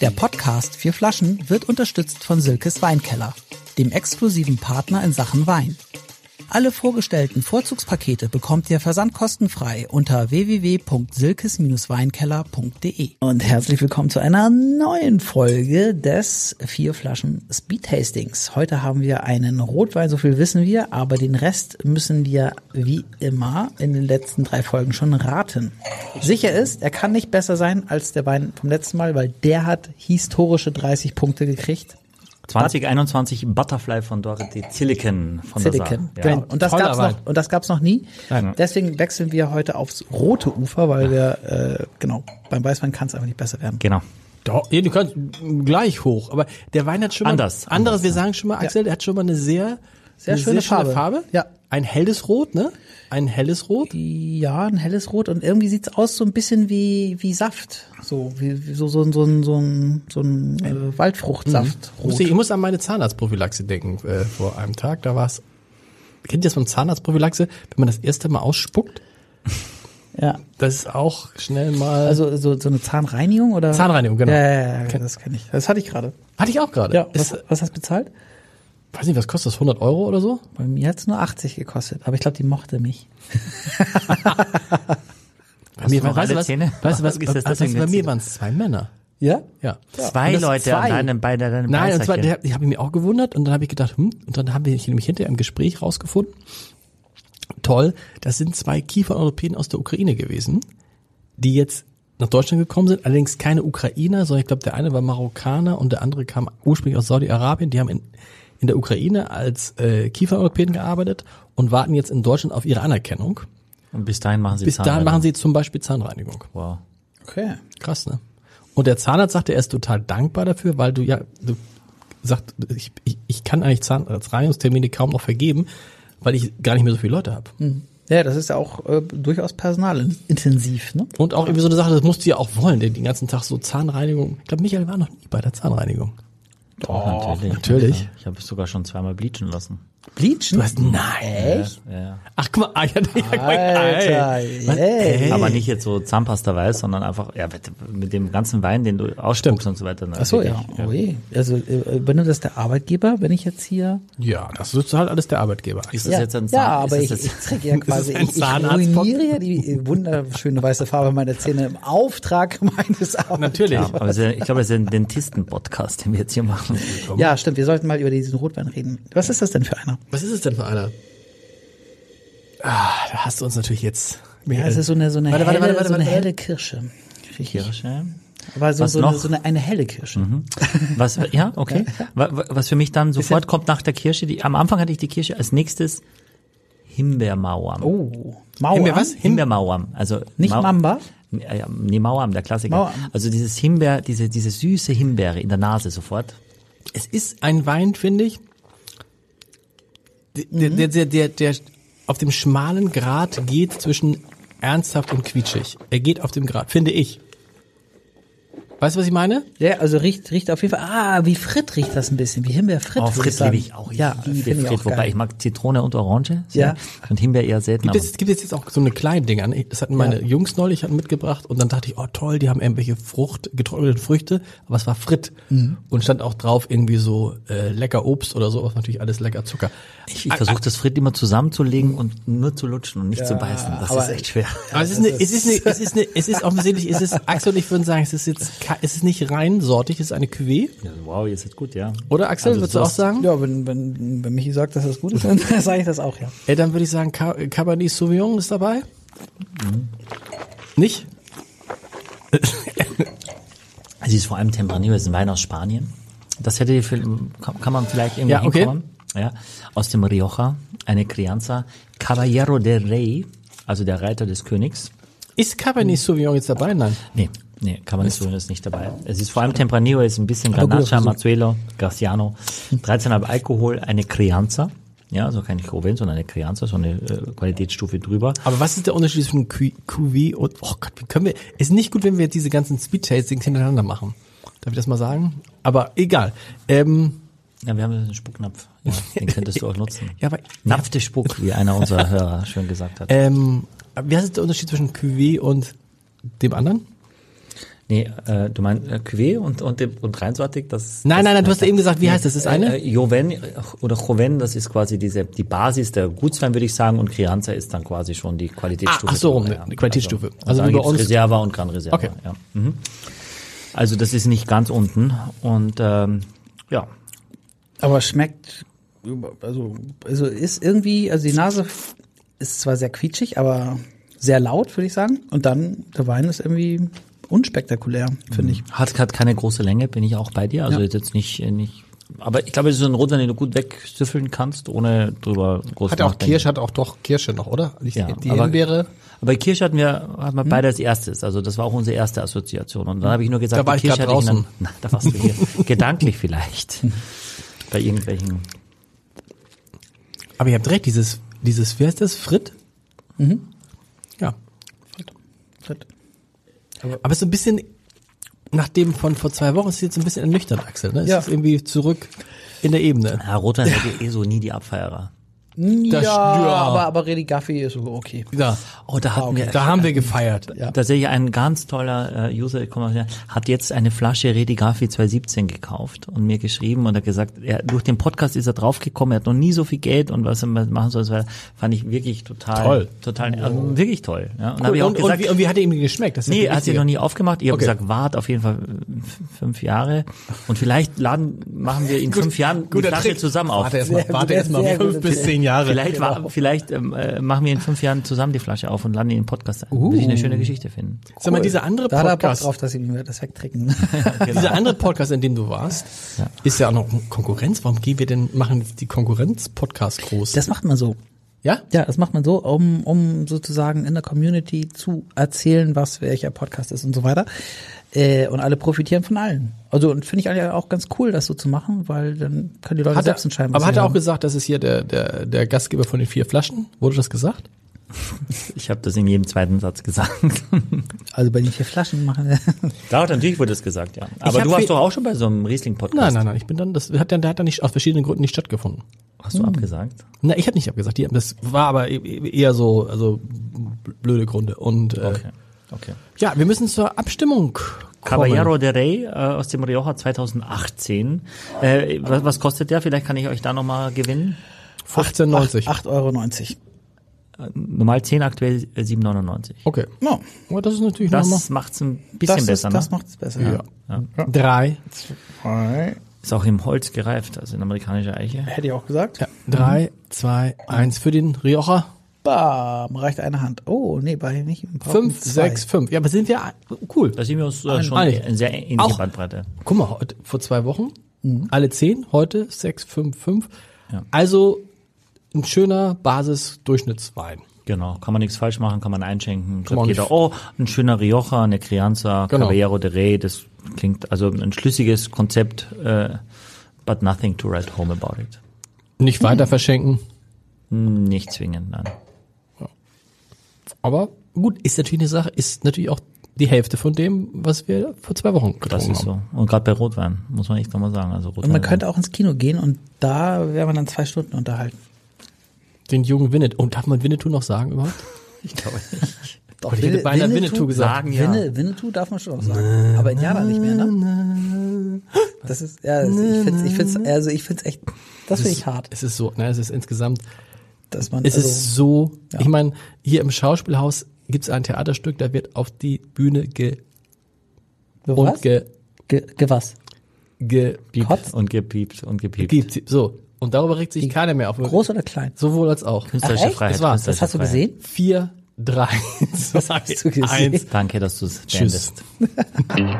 Der Podcast Vier Flaschen wird unterstützt von Silkes Weinkeller, dem exklusiven Partner in Sachen Wein. Alle vorgestellten Vorzugspakete bekommt ihr versandkostenfrei unter www.silkes-weinkeller.de. Und herzlich willkommen zu einer neuen Folge des Vier Flaschen Speed Tastings. Heute haben wir einen Rotwein, so viel wissen wir, aber den Rest müssen wir wie immer in den letzten drei Folgen schon raten. Sicher ist, er kann nicht besser sein als der Wein vom letzten Mal, weil der hat historische 30 Punkte gekriegt. 2021 Butterfly von Dorothy Zilliken von Silicon. der Saar. Genau. Und das toller gab's noch und das gab's noch nie. Nein. Deswegen wechseln wir heute aufs rote Ufer, weil wir äh, genau beim Weißwein kann es einfach nicht besser werden. Genau. Doch, ja, du kannst gleich hoch. Aber der Wein hat schon mal Anders, Anderes, anders, wir ja. sagen schon mal, Axel, der hat schon mal eine sehr, Sehr eine schöne schöne Farbe. Ja. Ein helles Rot, ne? Ein helles Rot. Ja, ein helles Rot und irgendwie sieht's aus so ein bisschen wie wie Saft, so wie, wie so so ein so ein so ein, so ein äh, Waldfruchtsaft. Muss ich, ich muss an meine Zahnarztprophylaxe denken äh, vor einem Tag. Da war's. Kennt ihr das von Zahnarztprophylaxe? Wenn man das erste Mal ausspuckt, Ja. das ist auch schnell mal. Also so so eine Zahnreinigung oder Zahnreinigung, genau. Ja, ja, ja, das kenne ich. Das hatte ich gerade. hatte ich auch gerade. Ja, Ist, was, was hast du bezahlt? Weiß nicht, was kostet das? 100 Euro oder so? Bei mir hat's nur 80 gekostet, aber ich glaube, die mochte mich. Bei mir, du alle was, Zähne? weißt du was, Ist das deswegen bei mir waren es zwei Männer. Ja? Ja. Zwei Leute zwei. an deinem, bei deinem Nein, und zwar, der, ich habe mich auch gewundert und dann habe ich gedacht, hm, und dann haben wir nämlich hinterher im Gespräch rausgefunden, toll, das sind zwei Kiefereuropäen aus der Ukraine gewesen, die jetzt nach Deutschland gekommen sind, allerdings keine Ukrainer, sondern ich glaube, der eine war Marokkaner und der andere kam ursprünglich aus Saudi-Arabien, die haben in, in der Ukraine als äh, Kiefereuropäen gearbeitet und warten jetzt in Deutschland auf ihre Anerkennung. Und bis dahin machen sie Bis dahin machen sie zum Beispiel Zahnreinigung. Wow. Okay. Krass, ne? Und der Zahnarzt sagte, er ist total dankbar dafür, weil du ja, du sagt, ich, ich, ich kann eigentlich Zahnarztreinigungstermine kaum noch vergeben, weil ich gar nicht mehr so viele Leute habe. Ja, das ist ja auch äh, durchaus personalintensiv, ne? Und auch irgendwie so eine Sache, das musst du ja auch wollen, den, den ganzen Tag so Zahnreinigung. Ich glaube, Michael war noch nie bei der Zahnreinigung. Doch, natürlich. natürlich. Ja, Ich habe es sogar schon zweimal bleachen lassen. Bleachen? Du hast, nein. Echt? Ja, ja. Ach, guck mal, ah, ja, ja, guck mal, Alter, ey. Was? ey. Ey. Aber nicht jetzt so Zahnpasta weiß, sondern einfach ja, mit, mit dem ganzen Wein, den du ausspuckst und so weiter. Ach so, ja. natürlich, Oh je. Also äh, übernimmt das der Arbeitgeber, wenn ich jetzt hier... Ja, das ist halt alles der Arbeitgeber. Ist das Ja, jetzt ein ja Zahn- aber ist ich, das ich träge ja quasi, ein ich, ich ruiniere ja die wunderschöne weiße Farbe meiner Zähne im Auftrag meines Arbeitgebers. Natürlich. Ja, aber ja- ich glaube, es ist ein Dentisten-Podcast, den wir jetzt hier machen. Ja, stimmt. Wir sollten mal über diesen Rotwein reden. Was ist das denn für einer? Was ist es denn für einer? Ah, da hast du uns natürlich jetzt. Ja, es ist so eine, so eine, Warte, warte, helle, warte, warte, so eine helle Kirsche. Kirsche. Aber so, Was so, eine, noch? so eine, eine helle Kirsche. Was, ja, okay. Wa- wa- Was für mich dann sofort kommt nach der Kirsche, die, am Anfang hatte ich die Kirsche, als nächstes Himbeermauern. Oh, Mauer. Himbeer was? Himbeermauern. Also Nicht Mau- Mamba? Ja, ja, nee, Mauern, der Klassiker. Mauern. Also dieses Himbeer, diese, diese süße Himbeere in der Nase sofort. Es ist ein Wein, finde ich, der, der, der, der, der auf dem schmalen Grat geht zwischen ernsthaft und quietschig. Er geht auf dem Grat, finde ich. Weißt du, was ich meine? Ja, also riecht, riecht auf jeden Fall, ah, wie Fritt riecht das ein bisschen, wie Himbeerfritt. Oh, sagen. liebe ich auch. Ich Ja, liebe finde ich wobei geil. ich mag Zitrone und Orange. sehr. Ja. Und Himbeer eher selten. Gibt es, gibt es jetzt auch so eine kleine Dinger. ne? Das hatten meine Ja. Jungs neulich hatten mitgebracht und dann dachte ich, oh toll, die haben irgendwelche Frucht, getrocknete Früchte, aber es war Fritt. Mhm. Und stand auch drauf irgendwie so äh, lecker Obst oder so, was natürlich alles lecker Zucker. ich, ich versuche das Fritt immer zusammenzulegen und nur zu lutschen und nicht zu beißen. Das aber- ist echt schwer. Aber es ist, eine, es ist eine, es ist eine, es ist offensichtlich, es ist, Axel und ich würden sagen, es ist jetzt, es ist nicht rein sortig, es ist eine Cuvée. Wow, jetzt ist gut, ja. Oder Axel, Also würdest du auch sagen? Ja, wenn, wenn, wenn Michi sagt, dass das gut ist, dann sage ich das auch, ja. Ey, dann würde ich sagen, Ca- Cabernet Sauvignon ist dabei. Mhm. Nicht? Es ist vor allem Tempranillo, es ist ein Wein aus Spanien. Das hätte kann man vielleicht irgendwie Ja, okay. hinkommen. Ja, aus dem Rioja, eine Crianza, Caballero del Rey, also der Reiter des Königs. Ist Cabernet Sauvignon jetzt dabei? Nein. Nee, nee, Cabernet Sauvignon ist nicht dabei. Es ist vor allem Tempranillo, es ist ein bisschen guter Garnacha, Versuch. Mazzuelo, Graciano, 13,5 Alkohol, eine Crianza. Ja, also keine Joven, sondern eine Crianza, so eine äh, Qualitätsstufe drüber. Aber was ist der Unterschied zwischen Cuvée und, oh Gott, wie können wir, ist nicht gut, wenn wir jetzt diese ganzen Speed-Tastings hintereinander machen. Darf ich das mal sagen? Aber egal. Ähm, Ja, wir haben einen Spucknapf. Ja, den könntest du auch nutzen. ja, aber, Napf de Spuck, wie einer unserer Hörer schön gesagt hat. ähm, wie heißt der Unterschied zwischen Cuvée und dem anderen? Nee, äh, du meinst äh, Cuvée und, und, und reinsortig? Das, Nein, das, nein, nein, du hast ja eben gesagt, wie heißt das? Das ist eine? Äh, Joven oder Joven, das ist quasi diese die Basis der Gutswein, würde ich sagen, und Crianza ist dann quasi schon die Qualitätsstufe. Ah, ach so rum, eine Qualitätsstufe. Also, Also also wie bei dann gibt's uns- Reserva und Gran Reserva. Okay. Ja. Mhm. Also das ist nicht ganz unten und ähm, ja, Aber schmeckt, also, also ist irgendwie, also die Nase ist zwar sehr quietschig, aber sehr laut, würde ich sagen. Und dann, der Wein ist irgendwie unspektakulär, finde ich. hat hat keine große Länge, bin ich auch bei dir. Also Ja. jetzt nicht äh, nicht. Aber ich glaube, es ist so ein Rotwein, den du gut wegsüffeln kannst, ohne drüber groß Hat auch. Kirsche, hat auch doch Kirsche noch, oder? Die, Ja, die aber- Himbeere. Aber Kirsche hatten wir, hatten wir beide als erstes. Also das war auch unsere erste Assoziation. Und dann habe ich nur gesagt, Da war die ich Kirsche grad hatte ich draußen. einem- Na, da warst du hier. Gedanklich vielleicht. Bei irgendwelchen. Aber ihr habt recht, dieses, dieses, wie heißt das? Frit? Mhm. Ja. Aber so ein bisschen, nach dem von vor zwei Wochen ist es jetzt ein bisschen ernüchternd, Axel, ne? Es Ja. ist irgendwie zurück in der Ebene. Ja, seid ihr eh so nie die Abfeierer. Ja, ja. aber, aber Redi Gaffi ist okay. Ja. Oh, da hatten wir. Da haben wir gefeiert. Tatsächlich ein ganz toller äh, User, ich hat jetzt eine Flasche Redi Gaffi 2017 gekauft und mir geschrieben und hat gesagt, er, durch den Podcast ist er draufgekommen, er hat noch nie so viel Geld und was er machen soll, das war, fand ich wirklich total, Toll. total, also wirklich toll. Ja. Und Cool. ich auch und, gesagt, und, wie, und wie hat er ihm geschmeckt? Das Nee, ja er hat sie noch nie aufgemacht. Ich habe Okay. gesagt, wart auf jeden Fall fünf Jahre. Und vielleicht laden, machen wir in fünf Jahren die Flasche Trick. zusammen auf. Warte erstmal, warte erstmal fünf bis zehn Jahre. Vielleicht, war, vielleicht ähm, äh, machen wir in fünf Jahren zusammen die Flasche auf und laden in den Podcast ein. Würde ich eine schöne Geschichte finden. Sag mal, dieser andere Da hat er Bock Podcast, drauf, dass sie mir das wegtrinken. dieser andere Podcast, in dem du warst, Ja. ist ja auch noch Konkurrenz. Warum gehen wir denn, machen die Konkurrenz-Podcast groß? Das macht man so. Ja? Ja, das macht man so, um, um sozusagen in der Community zu erzählen, was welcher Podcast ist und so weiter. Äh, und alle profitieren von allen. Also und finde ich eigentlich auch ganz cool, das so zu machen, weil dann können die Leute Hat er, selbst entscheiden. was aber hat er auch haben. gesagt, das ist hier der, der, der Gastgeber von den vier Flaschen? Wurde das gesagt? Ich habe das in jedem zweiten Satz gesagt. Also bei den vier Flaschen machen wir. da natürlich wurde es gesagt, ja. Aber du warst doch auch schon bei so einem Riesling-Podcast. Nein, nein, nein, ich bin dann, das hat dann, der hat dann nicht, aus verschiedenen Gründen nicht stattgefunden. Hast du abgesagt? Na, ich habe nicht abgesagt, die, das war aber e- e- eher so, also blöde Gründe. Und äh, Okay. Okay. ja, wir müssen zur Abstimmung kommen. Caballero de Rey äh, aus dem Rioja 2018. Äh, was, was kostet der? Vielleicht kann ich euch da nochmal gewinnen. 15,90. 8,90 Euro. Normal 10, aktuell äh, 7,99. Okay. No, Aber das ist natürlich. Das macht's ein bisschen das besser, ist, das ne? macht es besser. Ja. Drei. Zwei. Ist auch im Holz gereift, also in amerikanischer Eiche. Hätte ich auch gesagt. Ja. Drei, zwei, eins für den Rioja. Bam, reicht eine Hand. Oh, nee, bei nicht. Fünf, zwei. sechs, fünf. Ja, aber sind wir cool. Da sind wir uns äh, schon Einig. in sehr ähnliche Auch- Bandbreite. Guck mal, heute, vor zwei Wochen alle zehn, heute sechs, fünf, fünf. Ja. Also ein schöner Basis-Durchschnittswein. Genau, kann man nichts falsch machen, kann man einschenken. Kann man jeder, oh, ein schöner Rioja, eine Crianza, Genau. Caballero de Rey, das klingt also ein schlüssiges Konzept, äh, but nothing to write home about it. Nicht weiter verschenken. Hm, Nicht zwingend, nein. Aber gut, ist natürlich eine Sache, ist natürlich auch die Hälfte von dem, was wir vor zwei Wochen getrunken Das ist haben. so. Und gerade bei Rotwein, muss man echt nochmal sagen. Also Rotwein, Und man könnte auch ins Kino gehen und da wäre man dann zwei Stunden unterhalten. Den jungen Winnetou. Und darf man Winnetou noch sagen überhaupt? ich glaube nicht. Doch, ich hätte beinahe Winnetou gesagt. Sagen ja. Winne, Winnetou darf man schon auch sagen. Aber Indianer nicht mehr, ne? Das ist, ja, das- ich find's, ich find's, also ich find's echt, das finde ich hart, Es ist so, ne, es ist insgesamt, dass man, es also, ist so, ich meine, hier im Schauspielhaus gibt es ein Theaterstück, da wird auf die Bühne ge, was? und ge, Ge, ge was? ge, Piept Kotzt? und gepiept und gepiept. gibt, so. Und darüber regt sich keiner mehr auf. Groß oder klein? Sowohl als auch. Künstlerische Ach? Freiheit. Das war's. Das hast du Freiheit. gesehen? Vier, drei, zwei, hast du gesehen? eins. Danke, dass du es Tschüss. beendest.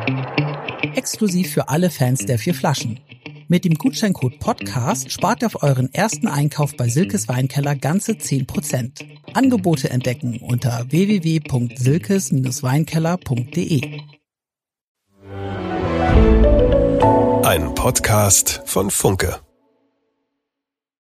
Exklusiv für alle Fans der vier Flaschen. Mit dem Gutscheincode Podcast spart ihr auf euren ersten Einkauf bei Silkes Weinkeller ganze 10%. Angebote entdecken unter www.silkes-weinkeller.de. Ein Podcast von Funke.